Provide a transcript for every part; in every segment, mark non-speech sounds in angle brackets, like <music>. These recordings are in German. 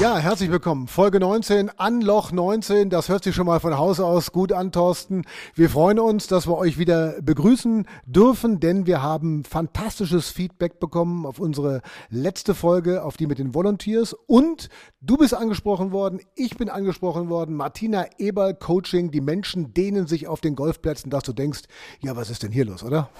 Ja, herzlich willkommen. Folge 19, Anloch 19. Das hört sich schon mal von Haus aus gut an, Thorsten. Wir freuen uns, dass wir euch wieder begrüßen dürfen, denn wir haben fantastisches Feedback bekommen auf unsere letzte Folge, auf die mit den Volunteers. Und du bist angesprochen worden, ich bin angesprochen worden. Martina Eberl Coaching. Die Menschen dehnen sich auf den Golfplätzen, dass du denkst, ja, was ist denn hier los, oder?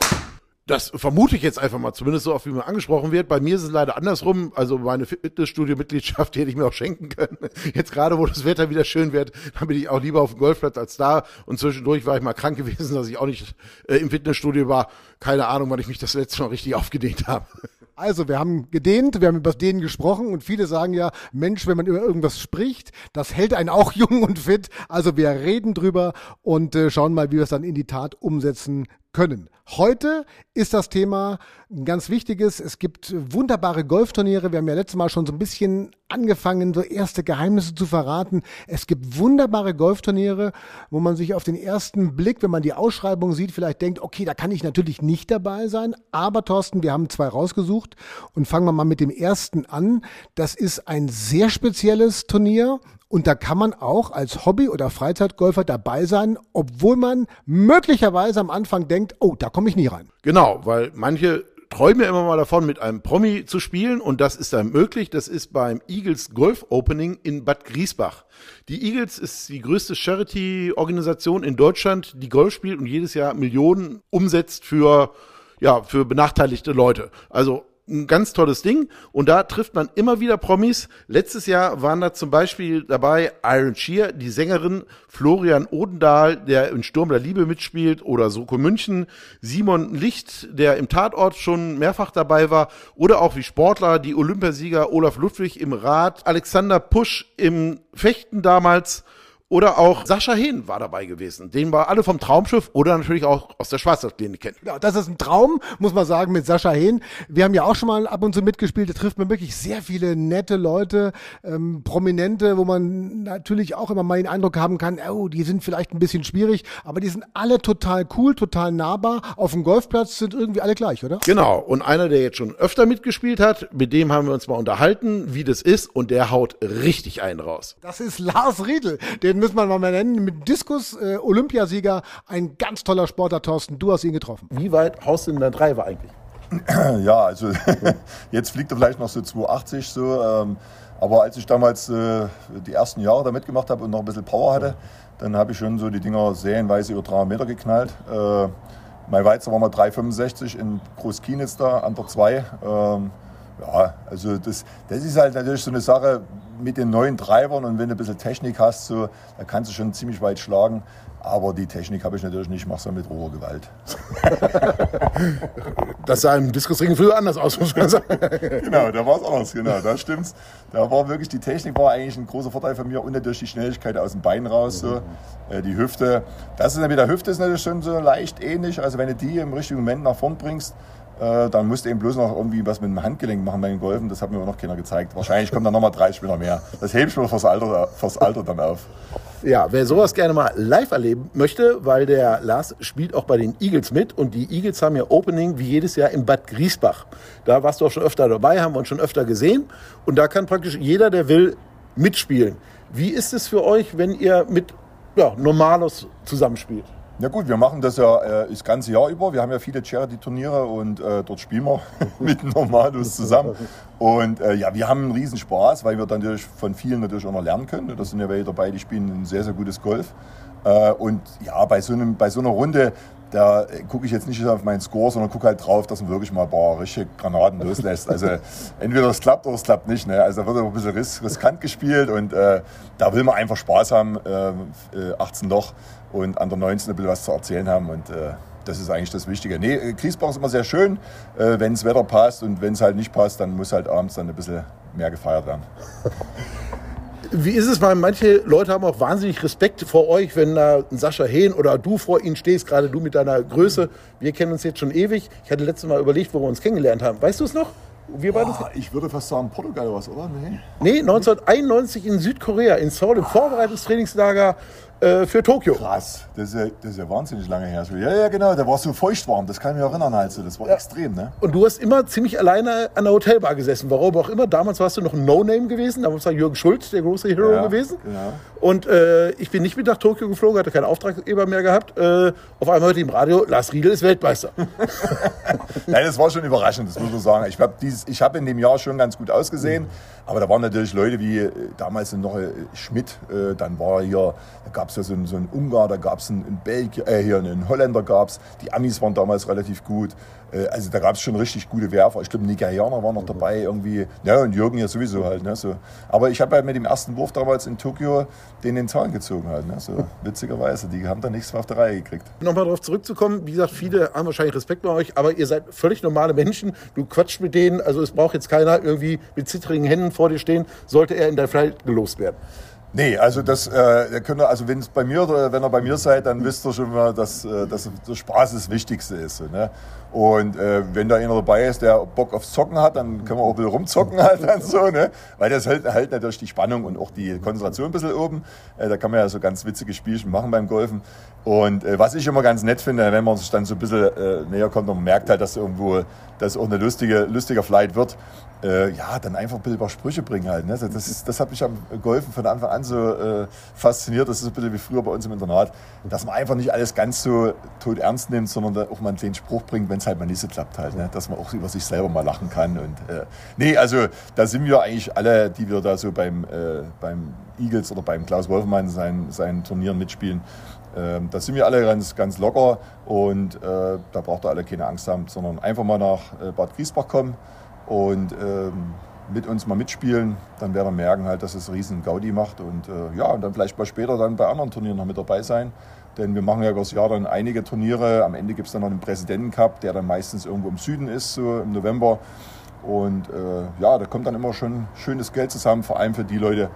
Das vermute ich jetzt einfach mal, zumindest so oft wie mir angesprochen wird. Bei mir ist es leider andersrum. Also meine Fitnessstudio-Mitgliedschaft hätte ich mir auch schenken können. <laughs> Jetzt gerade, wo das Wetter wieder schön wird, dann bin ich auch lieber auf dem Golfplatz als da. Und zwischendurch war ich mal krank gewesen, dass ich auch nicht äh, im Fitnessstudio war. Keine Ahnung, wann ich mich das letzte Mal richtig aufgedehnt habe. <laughs> Also, wir haben gedehnt, wir haben über Dehnen gesprochen und viele sagen ja, Mensch, wenn man über irgendwas spricht, das hält einen auch <laughs> jung und fit. Also wir reden drüber und äh, schauen mal, wie wir es dann in die Tat umsetzen können. Heute ist das Thema ein ganz wichtiges. Es gibt wunderbare Golfturniere. Wir haben ja letztes Mal schon so ein bisschen angefangen, so erste Geheimnisse zu verraten. Es gibt wunderbare Golfturniere, wo man sich auf den ersten Blick, wenn man die Ausschreibung sieht, vielleicht denkt, okay, da kann ich natürlich nicht dabei sein. Aber Thorsten, wir haben zwei rausgesucht und fangen wir mal mit dem ersten an. Das ist ein sehr spezielles Turnier. Und da kann man auch als Hobby- oder Freizeitgolfer dabei sein, obwohl man möglicherweise am Anfang denkt, oh, da komme ich nie rein. Genau, weil manche träumen ja immer mal davon, mit einem Promi zu spielen und das ist dann möglich. Das ist beim Eagles Golf Opening in Bad Griesbach. Die Eagles ist die größte Charity-Organisation in Deutschland, die Golf spielt und jedes Jahr Millionen umsetzt für ja, für benachteiligte Leute. Also ein ganz tolles Ding. Und da trifft man immer wieder Promis. Letztes Jahr waren da zum Beispiel dabei Iron Shear, die Sängerin Florian Odendahl, der in Sturm der Liebe mitspielt oder Soko München, Simon Licht, der im Tatort schon mehrfach dabei war. Oder auch wie Sportler, die Olympiasieger Olaf Ludwig im Rad, Alexander Pusch im Fechten damals oder auch Sascha Hehn war dabei gewesen. Den wir alle vom Traumschiff oder natürlich auch aus der Schwarzwaldklinik kennen. Ja, das ist ein Traum, muss man sagen, mit Sascha Hehn. Wir haben ja auch schon mal ab und zu mitgespielt. Da trifft man wirklich sehr viele nette Leute, ähm, Prominente, wo man natürlich auch immer mal den Eindruck haben kann, oh, die sind vielleicht ein bisschen schwierig, aber die sind alle total cool, total nahbar. Auf dem Golfplatz sind irgendwie alle gleich, oder? Genau. Und einer, der jetzt schon öfter mitgespielt hat, mit dem haben wir uns mal unterhalten, wie das ist. Und der haut richtig einen raus. Das ist Lars Riedel. Den müssen wir mal nennen, mit Diskus äh, Olympiasieger, ein ganz toller Sportler, Thorsten. Du hast ihn getroffen. Wie weit haust du denn der Driver eigentlich? <clears throat> Ja, also <laughs> jetzt fliegt er vielleicht noch so 280 so. Ähm, aber als ich damals äh, die ersten Jahre da mitgemacht habe und noch ein bisschen Power hatte, dann habe ich schon so die Dinger serienweise über 300 Meter geknallt. Äh, mein Weizer war mal 365 in Großkienitz da, an der 2. Ähm, ja, also das, das ist halt natürlich so eine Sache mit den neuen Treibern und wenn du ein bisschen Technik hast, so, da kannst du schon ziemlich weit schlagen. Aber die Technik habe ich natürlich nicht, ich mache es ja mit roher Gewalt. <laughs> das sah im Diskusring früher anders aus, muss man sagen. genau, da war es anders, genau, da stimmt's. Da war wirklich, die Technik war eigentlich ein großer Vorteil von mir und natürlich die Schnelligkeit aus dem Bein raus, so. Äh, die Hüfte. Das ist mit der Hüfte ist natürlich schon so leicht ähnlich, also wenn du die im richtigen Moment nach vorn bringst, äh, dann musst du eben bloß noch irgendwie was mit dem Handgelenk machen bei den Golfen. Das hat mir aber noch keiner gezeigt. Wahrscheinlich kommen dann nochmal drei Spieler mehr. Das hebst du fürs Alter, fürs Alter dann auf. Ja, wer sowas gerne mal live erleben möchte, weil der Lars spielt auch bei den Eagles mit und die Eagles haben ja Opening wie jedes Jahr in Bad Griesbach. Da warst du auch schon öfter dabei, haben wir uns schon öfter gesehen und da kann praktisch jeder, der will, mitspielen. Wie ist es für euch, wenn ihr mit ja, Normalos zusammenspielt? Ja gut, wir machen das ja äh, das ganze Jahr über. Wir haben ja viele Charity-Turniere und äh, dort spielen wir <laughs> mit Normalos zusammen. Und äh, ja, wir haben einen riesen Spaß, weil wir dann natürlich von vielen natürlich auch noch lernen können. Das sind ja welche dabei, die spielen ein sehr, sehr gutes Golf. Äh, und ja, bei so, einem, bei so einer Runde, da gucke ich jetzt nicht auf meinen Score, sondern gucke halt drauf, dass man wirklich mal ein paar richtige Granaten loslässt. Also <laughs> entweder es klappt oder es klappt nicht. Ne? Also da wird ein bisschen ris riskant gespielt und äh, da will man einfach Spaß haben, äh, 18 äh, Loch und an der 19 ein bisschen was zu erzählen haben. Und äh, das ist eigentlich das Wichtige. Nee, äh, Griesbach ist immer sehr schön, äh, wenn das Wetter passt und wenn es halt nicht passt, dann muss halt abends dann ein bisschen mehr gefeiert werden. <laughs> Wie ist es, weil manche Leute haben auch wahnsinnig Respekt vor euch, wenn da ein Sascha Hehn oder du vor ihnen stehst, gerade du mit deiner Größe. Wir kennen uns jetzt schon ewig. Ich hatte letztes Mal überlegt, wo wir uns kennengelernt haben. Weißt du es noch? Wir beide oh, ich würde fast sagen Portugal oder was, oder? Nee. nee, 1991 in Südkorea, in Seoul, im Vorbereitungstrainingslager äh, für Tokio. Krass, das ist, ja, das ist ja wahnsinnig lange her. Ja, ja, genau, der war so feuchtwarm, das kann ich mich erinnern. Also. Das war ja. extrem. Ne? Und du hast immer ziemlich alleine an der Hotelbar gesessen, warum auch immer. Damals warst du noch ein No-Name gewesen, damals war Jürgen Schulz der große Hero ja, gewesen. Genau. Und äh, ich bin nicht mit nach Tokio geflogen, hatte keinen Auftraggeber mehr gehabt. Äh, auf einmal hörte ich im Radio, Lars Riedel ist Weltmeister. <laughs> Nein, das war schon überraschend, das muss man sagen. Ich habe hab in dem Jahr schon ganz gut ausgesehen, aber da waren natürlich Leute wie äh, damals noch äh, Schmidt, äh, dann war hier, da gab es ja so einen, so einen Ungar, da gab es einen, einen Belgier, äh, hier einen Holländer gab es, die Amis waren damals relativ gut. Äh, also da gab es schon richtig gute Werfer. Ich glaube, Nigerianer waren noch dabei irgendwie. Ja, und Jürgen ja sowieso halt. Ne, so. Aber ich habe halt mit dem ersten Wurf damals in Tokio den den Zahn gezogen halt. Ne, so <laughs> witzigerweise. Die haben da nichts mehr auf der Reihe gekriegt. Nochmal darauf zurückzukommen. Wie gesagt, viele haben wahrscheinlich Respekt bei euch, aber ihr seid völlig normale Menschen. Du quatscht mit denen. Also es braucht jetzt keiner irgendwie mit zittrigen Händen vor dir stehen, sollte er in dein Flight gelost werden. Nee, also das äh, könnt ihr, also wenn es bei mir oder wenn ihr bei mir seid, dann wisst ihr schon mal, dass, äh, dass der Spaß das Wichtigste ist. Ne? Und äh, wenn da einer dabei ist, der Bock aufs Zocken hat, dann können wir auch ein bisschen rumzocken <laughs> halt dann so, ne? Weil das hält, hält natürlich die Spannung und auch die Konzentration ein bisschen oben. Äh, da kann man ja so ganz witzige Spielchen machen beim Golfen. Und äh, was ich immer ganz nett finde, wenn man sich dann so ein bisschen äh, näher kommt und merkt halt, dass irgendwo das auch eine lustige, lustiger Flight wird, äh, ja, dann einfach ein bisschen ein paar Sprüche bringen halt. Ne? Das, ist, das hat mich am Golfen von Anfang an so äh, fasziniert. Das ist ein bisschen wie früher bei uns im Internat, dass man einfach nicht alles ganz so tot ernst nimmt, sondern auch mal kleinen Spruch bringt, wenn es halt mal nicht so klappt halt. Ne? Dass man auch über sich selber mal lachen kann. Und, äh, nee, also da sind wir eigentlich alle, die wir da so beim, äh, beim Eagles oder beim Klaus Wolfmann seinen, seinen Turnieren mitspielen, ähm, da sind wir alle ganz, ganz locker und äh, da braucht ihr alle keine Angst haben, sondern einfach mal nach äh, Bad Griesbach kommen und ähm, mit uns mal mitspielen. Dann werden wir merken halt, dass es riesen Gaudi macht und äh, ja, und dann vielleicht mal später dann bei anderen Turnieren noch mit dabei sein. Denn wir machen ja über das Jahr dann einige Turniere. Am Ende gibt es dann noch einen Präsidentencup, der dann meistens irgendwo im Süden ist, so im November. Und äh, ja, da kommt dann immer schon schönes Geld zusammen, vor allem für die Leute,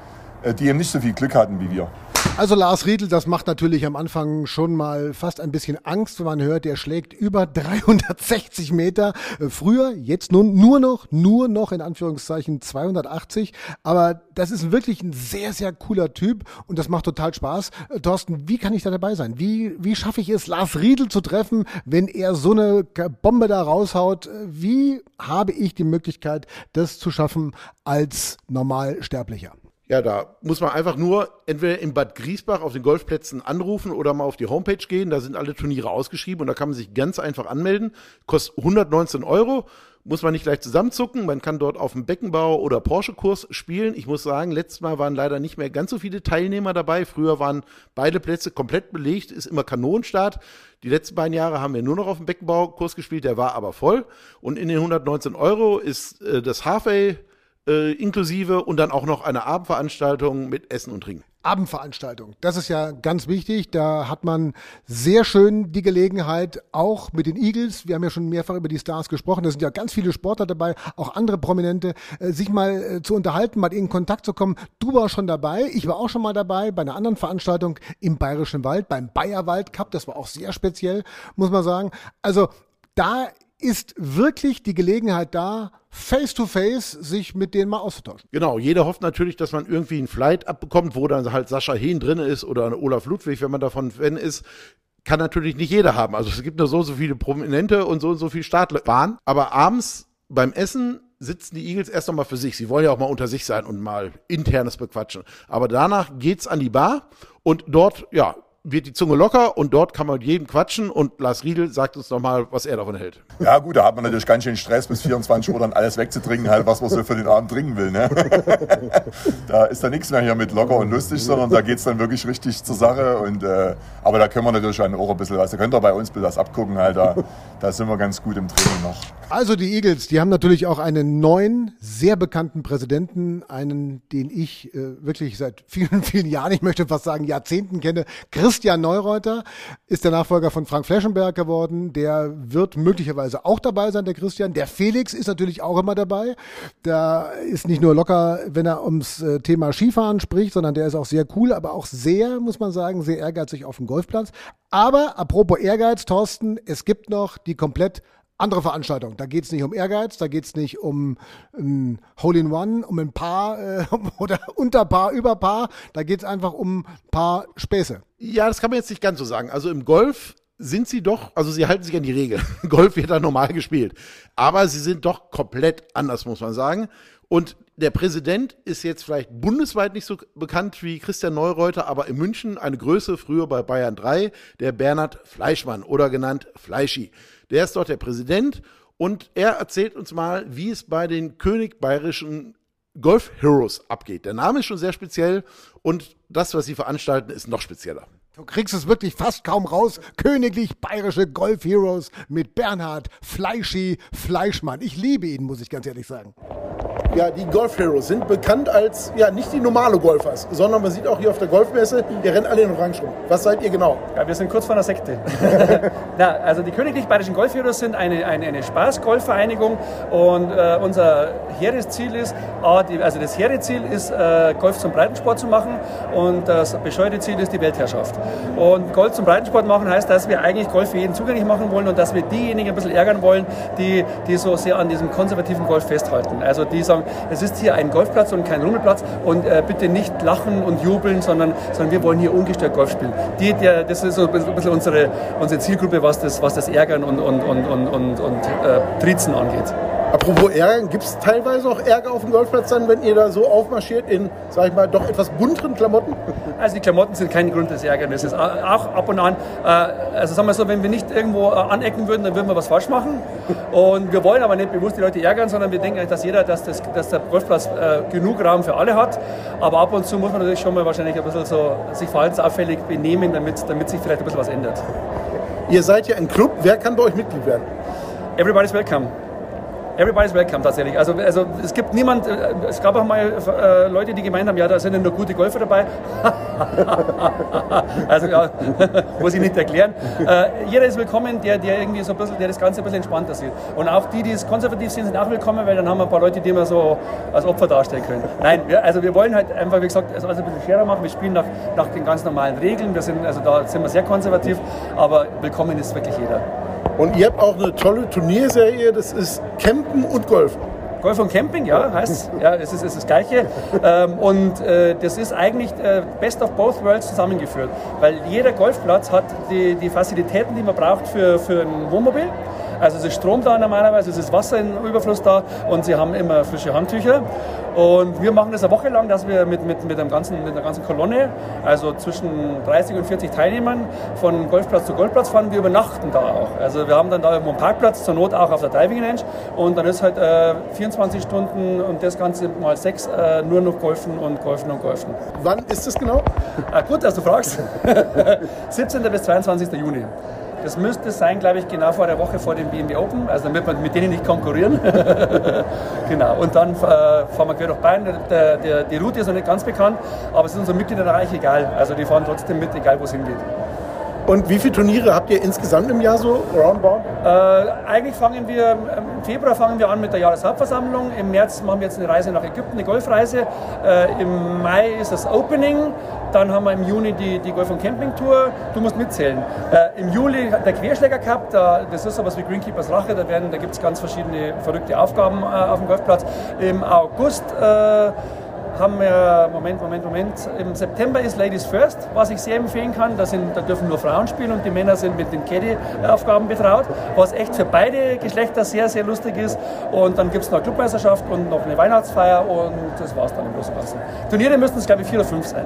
die eben nicht so viel Glück hatten wie wir. Also Lars Riedel, das macht natürlich am Anfang schon mal fast ein bisschen Angst, wenn man hört, der schlägt über <laughs> 360 Meter. Äh, früher, jetzt nun nur noch, nur noch in Anführungszeichen 280. Aber das ist wirklich ein sehr, sehr cooler Typ und das macht total Spaß. Äh, Thorsten, wie kann ich da dabei sein? Wie, wie schaffe ich es, Lars Riedel zu treffen, wenn er so eine Bombe da raushaut? Äh, wie habe ich die Möglichkeit, das zu schaffen als Normalsterblicher? Ja, da muss man einfach nur entweder in Bad Griesbach auf den Golfplätzen anrufen oder mal auf die Homepage gehen. Da sind alle Turniere ausgeschrieben und da kann man sich ganz einfach anmelden. Kostet 119 Euro. Muss man nicht gleich zusammenzucken. Man kann dort auf dem Beckenbau- oder Porsche-Kurs spielen. Ich muss sagen, letztes Mal waren leider nicht mehr ganz so viele Teilnehmer dabei. Früher waren beide Plätze komplett belegt, ist immer Kanonenstart. Die letzten beiden Jahre haben wir nur noch auf dem Beckenbaukurs gespielt, der war aber voll. Und in den 119 Euro ist äh, das Halfway äh, inklusive und dann auch noch eine Abendveranstaltung mit Essen und Trinken. Abendveranstaltung. Das ist ja ganz wichtig. Da hat man sehr schön die Gelegenheit, auch mit den Eagles, wir haben ja schon mehrfach über die Stars gesprochen, da sind ja ganz viele Sportler dabei, auch andere Prominente, äh, sich mal äh, zu unterhalten, mal in Kontakt zu kommen. Du warst schon dabei, ich war auch schon mal dabei bei einer anderen Veranstaltung im Bayerischen Wald, beim Bayerwald Cup. Das war auch sehr speziell, muss man sagen. Also da ist wirklich die Gelegenheit da, face to face sich mit denen mal auszutauschen. Genau, jeder hofft natürlich, dass man irgendwie einen Flight abbekommt, wo dann halt Sascha Hehn drin ist oder Olaf Ludwig, wenn man davon Fan ist. Kann natürlich nicht jeder haben. Also es gibt nur so so viele Prominente und so und so viele Startler waren. Aber abends beim Essen sitzen die Eagles erst nochmal für sich. Sie wollen ja auch mal unter sich sein und mal internes bequatschen. Aber danach geht's an die Bar und dort, ja, wird die Zunge locker und dort kann man mit jedem quatschen und Lars Riedel sagt uns nochmal, was er davon hält. Ja gut, da hat man natürlich ganz schön Stress, bis 24 Uhr dann alles wegzutrinken, halt, was man so für den Abend trinken will. Ne? <laughs> da ist dann nichts mehr hier mit locker und lustig, sondern da geht's dann wirklich richtig zur Sache. Und, äh, aber da können wir natürlich auch ein bisschen was, da könnt ihr bei uns das abgucken, halt, da, da sind wir ganz gut im Training noch. Also die Eagles, die haben natürlich auch einen neuen, sehr bekannten Präsidenten, einen, den ich äh, wirklich seit vielen, <laughs> vielen Jahren, ich möchte fast sagen Jahrzehnten kenne, Chris Christian Neureuter ist der Nachfolger von Frank Fleschenberg geworden. Der wird möglicherweise auch dabei sein, der Christian. Der Felix ist natürlich auch immer dabei. Der ist nicht nur locker, wenn er ums äh, Thema Skifahren spricht, sondern der ist auch sehr cool, aber auch sehr, muss man sagen, sehr ehrgeizig auf dem Golfplatz. Aber apropos Ehrgeiz, Thorsten, es gibt noch die komplett andere Veranstaltung. Da geht es nicht um Ehrgeiz, da geht es nicht um ein Hole-in-One, um ein Paar äh, <laughs> oder Unterpaar, Überpaar. Da geht es einfach um ein paar Späße. Ja, das kann man jetzt nicht ganz so sagen. Also im Golf sind sie doch, also sie halten sich an die Regel. <laughs> Golf wird da normal gespielt. Aber sie sind doch komplett anders, muss man sagen. Und der Präsident ist jetzt vielleicht bundesweit nicht so bekannt wie Christian Neureuter, aber in München eine Größe, früher bei Bayern 3, der Bernhard Fleischmann oder genannt Fleischi. Der ist dort der Präsident und er erzählt uns mal, wie es bei den König Bayerischen Golf Heroes abgeht. Der Name ist schon sehr speziell und das, was sie veranstalten, ist noch spezieller. Du kriegst es wirklich fast kaum raus. Königlich Bayerische Golf Heroes mit Bernhard Fleischi Fleischmann. Ich liebe ihn, muss ich ganz ehrlich sagen. Ja, die Golf Heroes sind bekannt als, ja, nicht die normale Golfers, sondern man sieht auch hier auf der Golfmesse, die rennen alle in Orange rum. Was seid ihr genau? Ja, wir sind kurz vor einer Sekte. <laughs> ja, also die Königlich Bayerischen Golf Heroes sind eine, eine, eine Spaß-Golfvereinigung und äh, unser hehres Ziel ist, also das hehre Ziel ist, äh, Golf zum Breitensport zu machen und das bescheuerte Ziel ist die Weltherrschaft. Und Golf zum Breitensport machen heißt, dass wir eigentlich Golf für jeden zugänglich machen wollen und dass wir diejenigen ein bisschen ärgern wollen, die, die so sehr an diesem konservativen Golf festhalten. Also die sagen, es ist hier ein Golfplatz und kein Rummelplatz und äh, bitte nicht lachen und jubeln, sondern, sondern wir wollen hier ungestört Golf spielen. Die, der, das ist so ein bisschen unsere, unsere Zielgruppe, was das, was das Ärgern und, und, und, und, und, und äh, Trizen angeht. Apropos Ärger, gibt es teilweise auch Ärger auf dem Golfplatz dann, wenn ihr da so aufmarschiert in, sag ich mal, doch etwas bunteren Klamotten? <laughs> Also die Klamotten sind kein Grund des Ärgernisses. Auch ab und an, äh, also sagen wir so, wenn wir nicht irgendwo äh, anecken würden, dann würden wir was falsch machen. Und wir wollen aber nicht bewusst die Leute ärgern, sondern wir denken, dass jeder, dass, das, dass der Golfplatz äh, genug Raum für alle hat. Aber ab und zu muss man natürlich schon mal wahrscheinlich ein bisschen so sich verhaltensauffällig benehmen, damit, damit sich vielleicht ein bisschen was ändert. Ihr seid ja ein Club. Wer kann bei euch Mitglied werden? Everybody's welcome. Everybody's welcome tatsächlich. Also, also es gibt niemand, äh, es gab auch mal äh, Leute, die gemeint haben, ja, da sind ja nur gute Golfer dabei. <laughs> also ja, <laughs> muss ich nicht erklären. Äh, jeder ist willkommen, der, der irgendwie so ein bisschen, der das Ganze ein bisschen entspannter sieht. Und auch die, die es konservativ sind, sind auch willkommen, weil dann haben wir ein paar Leute, die wir so als Opfer darstellen können. Nein, wir, also wir wollen halt einfach, wie gesagt, also ein bisschen schwerer machen. Wir spielen nach, nach den ganz normalen Regeln. Wir sind, also da sind wir sehr konservativ, aber willkommen ist wirklich jeder. Und ihr habt auch eine tolle Turnierserie, das ist Campen und Golf. Golf und Camping, ja, heißt ja, es ist, es ist das Gleiche. <laughs> Ähm, und äh, das ist eigentlich äh, Best of Both Worlds zusammengeführt, weil jeder Golfplatz hat die, die Facilitäten, die man braucht für, für ein Wohnmobil. Also es ist Strom da normalerweise, es ist Wasser im Überfluss da und sie haben immer frische Handtücher. Und wir machen das eine Woche lang, dass wir mit, mit, mit, einem ganzen, mit einer ganzen Kolonne, also zwischen 30 und 40 Teilnehmern, von Golfplatz zu Golfplatz fahren. Wir übernachten da auch. Also wir haben dann da irgendwo einen Parkplatz, zur Not auch auf der Driving Range. Und dann ist halt äh, 24 Stunden und das Ganze mal sechs äh, nur noch Golfen und Golfen und Golfen. Wann ist das genau? Ah, gut, dass du fragst. <laughs> 17. bis 22. Juni. Das müsste sein, glaube ich, genau vor der Woche vor dem BMW Open, also damit wir mit denen nicht konkurrieren. <laughs> genau. Und dann äh, fahren wir quer durch Bayern. Der, der, die Route ist noch nicht ganz bekannt, aber es ist unseren Mitgliedern eigentlich egal. Also die fahren trotzdem mit, egal wo es hingeht. Und wie viele Turniere habt ihr insgesamt im Jahr so roundabout? Äh, eigentlich fangen wir, im Februar fangen wir an mit der Jahreshauptversammlung. Im März machen wir jetzt eine Reise nach Ägypten, eine Golfreise. Äh, Im Mai ist das Opening. Dann haben wir im Juni die, die Golf- und Camping-Tour. Du musst mitzählen. Äh, Im Juli der Querschläger Cup. Da, das ist sowas wie Greenkeepers Rache. Da, da gibt es ganz verschiedene verrückte Aufgaben äh, auf dem Golfplatz. Im August äh, haben wir, Moment, Moment, Moment, im September ist Ladies First, was ich sehr empfehlen kann. Da, sind, da dürfen nur Frauen spielen und die Männer sind mit den Caddy-Aufgaben betraut, was echt für beide Geschlechter sehr, sehr lustig ist. Und dann gibt es noch eine Clubmeisterschaft und noch eine Weihnachtsfeier und das war es dann im Großen und Ganzen. Turniere müssten es, glaube ich, vier oder fünf sein.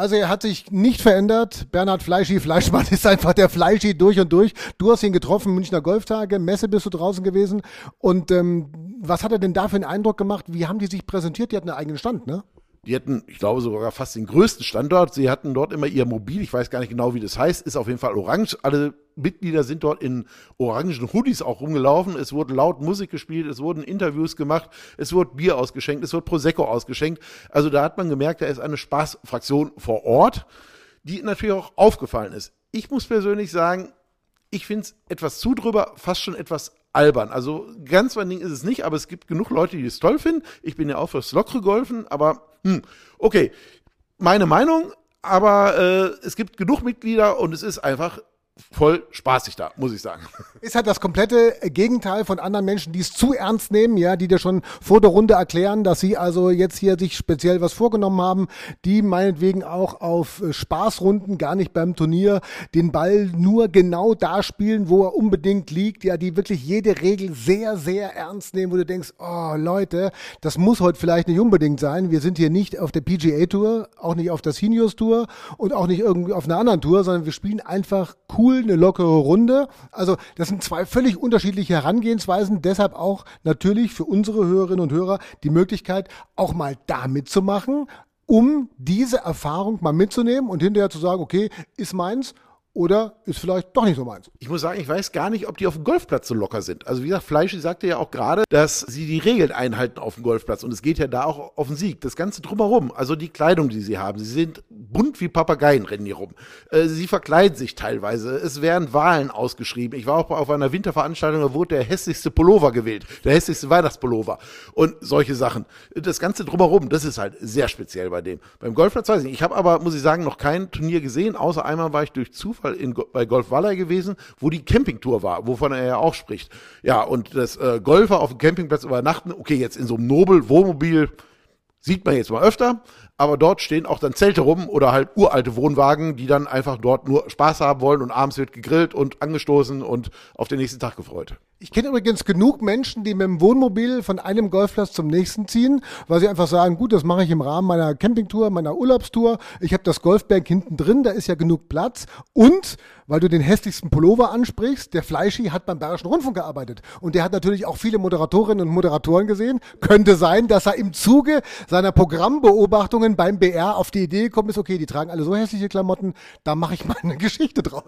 Also er hat sich nicht verändert. Bernhard Fleischi Fleischmann <laughs> ist einfach der Fleischi durch und durch. Du hast ihn getroffen, Münchner Golftage, Messe bist du draußen gewesen. Und ähm, was hat er denn da für einen Eindruck gemacht? Wie haben die sich präsentiert? Die hatten einen eigenen Stand, ne? Die hatten, ich glaube, sogar fast den größten Standort. Sie hatten dort immer ihr Mobil, ich weiß gar nicht genau, wie das heißt, ist auf jeden Fall orange. Alle Mitglieder sind dort in orangen Hoodies auch rumgelaufen. Es wurde laut Musik gespielt, es wurden Interviews gemacht, es wurde Bier ausgeschenkt, es wurde Prosecco ausgeschenkt. Also da hat man gemerkt, da ist eine Spaßfraktion vor Ort. die natürlich auch aufgefallen ist. Ich muss persönlich sagen, ich finde es etwas zu drüber, fast schon etwas albern. Also ganz mein Ding ist es nicht, aber es gibt genug Leute, die es toll finden. Ich bin ja auch fürs lockere Golfen, aber hm, okay, meine Meinung, aber äh, es gibt genug Mitglieder und es ist einfach voll spaßig da, muss ich sagen. Ist halt das komplette Gegenteil von anderen Menschen, die es zu ernst nehmen, ja, die dir schon vor der Runde erklären, dass sie also jetzt hier sich speziell was vorgenommen haben, die meinetwegen auch auf Spaßrunden, gar nicht beim Turnier, den Ball nur genau da spielen, wo er unbedingt liegt, ja, die wirklich jede Regel sehr, sehr ernst nehmen, wo du denkst, oh Leute, das muss heute vielleicht nicht unbedingt sein. Wir sind hier nicht auf der PGA Tour, auch nicht auf der Seniors Tour und auch nicht irgendwie auf einer anderen Tour, sondern wir spielen einfach cool cool, eine lockere Runde. Also das sind zwei völlig unterschiedliche Herangehensweisen. Deshalb auch natürlich für unsere Hörerinnen und Hörer die Möglichkeit, auch mal da mitzumachen, um diese Erfahrung mal mitzunehmen und hinterher zu sagen, okay, ist meins oder ist vielleicht doch nicht so meins. Ich muss sagen, ich weiß gar nicht, ob die auf dem Golfplatz so locker sind. Also wie gesagt, Fleischi sagte ja auch gerade, dass sie die Regeln einhalten auf dem Golfplatz und es geht ja da auch auf den Sieg. Das Ganze drumherum, also die Kleidung, die sie haben, sie sind bunt wie Papageien, rennen hier rum. Äh, sie verkleiden sich teilweise. Es werden Wahlen ausgeschrieben. Ich war auch auf einer Winterveranstaltung, da wurde der hässlichste Pullover gewählt, der hässlichste Weihnachtspullover und solche Sachen. Das Ganze drumherum, das ist halt sehr speziell bei dem. Beim Golfplatz weiß ich nicht. Ich habe aber, muss ich sagen, noch kein Turnier gesehen, außer einmal war ich durch Zufall Zufall in, bei Golf Valley gewesen, wo die Campingtour war, wovon er ja auch spricht. Ja, und das äh, Golfer auf dem Campingplatz übernachten, okay, jetzt in so einem Nobel-Wohnmobil sieht man jetzt mal öfter, aber dort stehen auch dann Zelte rum oder halt uralte Wohnwagen, die dann einfach dort nur Spaß haben wollen und abends wird gegrillt und angestoßen und auf den nächsten Tag gefreut. Ich kenne übrigens genug Menschen, die mit dem Wohnmobil von einem Golfplatz zum nächsten ziehen, weil sie einfach sagen, gut, das mache ich im Rahmen meiner Campingtour, meiner Urlaubstour. Ich habe das Golfberg hinten drin, da ist ja genug Platz. Und, weil du den hässlichsten Pullover ansprichst, der Fleischi hat beim Bayerischen Rundfunk gearbeitet. Und der hat natürlich auch viele Moderatorinnen und Moderatoren gesehen. Könnte sein, dass er im Zuge seiner Programmbeobachtungen beim BR auf die Idee gekommen ist, okay, die tragen alle so hässliche Klamotten, da mache ich mal eine <laughs> Geschichte draus.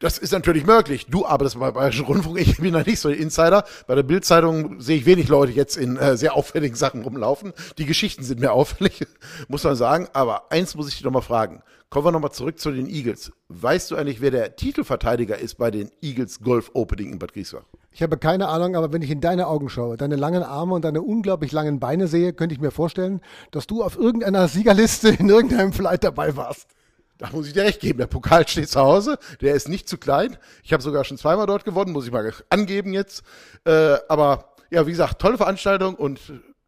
Das ist natürlich möglich. Du arbeitest beim Bayerischen Rundfunk, ich bin da nicht so der Insider. Bei der Bildzeitung sehe ich wenig Leute jetzt in äh, sehr auffälligen Sachen rumlaufen. Die Geschichten sind mir <laughs> auffällig, muss man sagen. Aber eins muss ich dich noch mal fragen. Kommen wir nochmal zurück zu den Eagles. Weißt du eigentlich, wer der Titelverteidiger ist bei den Eagles Golf Opening in Bad Griesbach? Ich habe keine Ahnung, aber wenn ich in deine Augen schaue, deine langen Arme und deine unglaublich langen Beine sehe, könnte ich mir vorstellen, dass du auf irgendeiner Siegerliste in irgendeinem Flight dabei warst. Da muss ich dir recht geben. Der Pokal steht zu Hause. Der ist nicht zu klein. Ich habe sogar schon zweimal dort gewonnen, muss ich mal angeben jetzt. Äh, aber ja, wie gesagt, tolle Veranstaltung und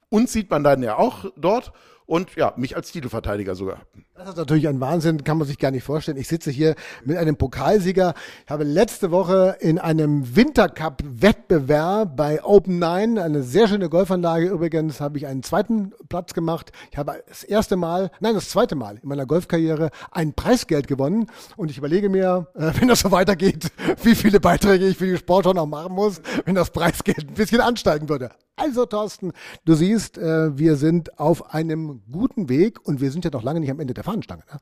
uns sieht man dann ja auch dort und ja, mich als Titelverteidiger sogar. Das ist natürlich ein Wahnsinn, kann man sich gar nicht vorstellen. Ich sitze hier mit einem Pokalsieger. Ich habe letzte Woche in einem Wintercup-Wettbewerb bei Open Nine, eine sehr schöne Golfanlage übrigens, habe ich einen zweiten Platz gemacht. Ich habe das erste Mal, nein, das zweite Mal in meiner Golfkarriere ein Preisgeld gewonnen. Und ich überlege mir, äh, <laughs> wenn das so weitergeht, wie viele Beiträge ich für die Sportschau noch machen muss, wenn das Preisgeld ein bisschen ansteigen würde. Also Thorsten, du siehst, äh, wir sind auf einem guten Weg und wir sind ja noch lange nicht am Ende der Fahnenstange. Ne?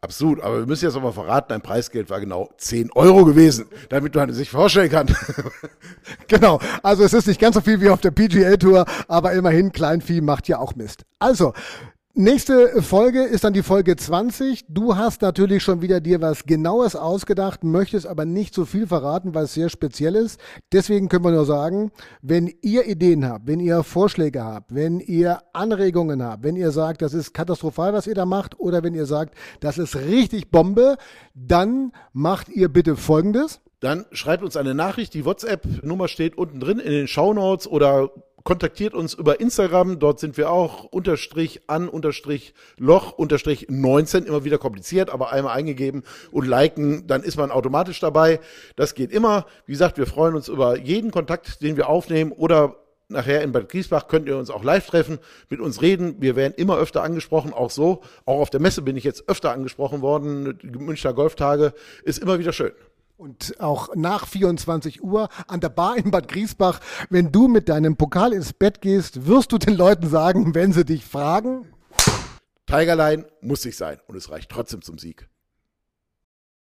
Absolut, aber wir müssen jetzt aber verraten, dein Preisgeld war genau 10 Euro gewesen, damit man sich vorstellen kann. <laughs> genau, also es ist nicht ganz so viel wie auf der PGA Tour, aber immerhin Kleinvieh macht ja auch Mist. Also, Nächste Folge ist dann die Folge 20. Du hast natürlich schon wieder dir was Genaues ausgedacht, möchtest aber nicht so viel verraten, weil es sehr speziell ist. Deswegen können wir nur sagen, wenn ihr Ideen habt, wenn ihr Vorschläge habt, wenn ihr Anregungen habt, wenn ihr sagt, das ist katastrophal, was ihr da macht, oder wenn ihr sagt, das ist richtig Bombe, dann macht ihr bitte Folgendes. Dann schreibt uns eine Nachricht. Die WhatsApp-Nummer steht unten drin in den Show Notes oder kontaktiert uns über Instagram. Dort sind wir auch unterstrich an unterstrich Loch unterstrich 19. Immer wieder kompliziert, aber einmal eingegeben und liken, dann ist man automatisch dabei. Das geht immer. Wie gesagt, wir freuen uns über jeden Kontakt, den wir aufnehmen oder Nachher in Bad Griesbach könnt ihr uns auch live treffen, mit uns reden. Wir werden immer öfter angesprochen, auch so. Auch auf der Messe bin ich jetzt öfter angesprochen worden. Die Münchner Golftage ist immer wieder schön. Und auch nach 24 Uhr an der Bar in Bad Griesbach, wenn du mit deinem Pokal ins Bett gehst, wirst du den Leuten sagen, wenn sie dich fragen? Tigerline muss sich sein und es reicht trotzdem zum Sieg.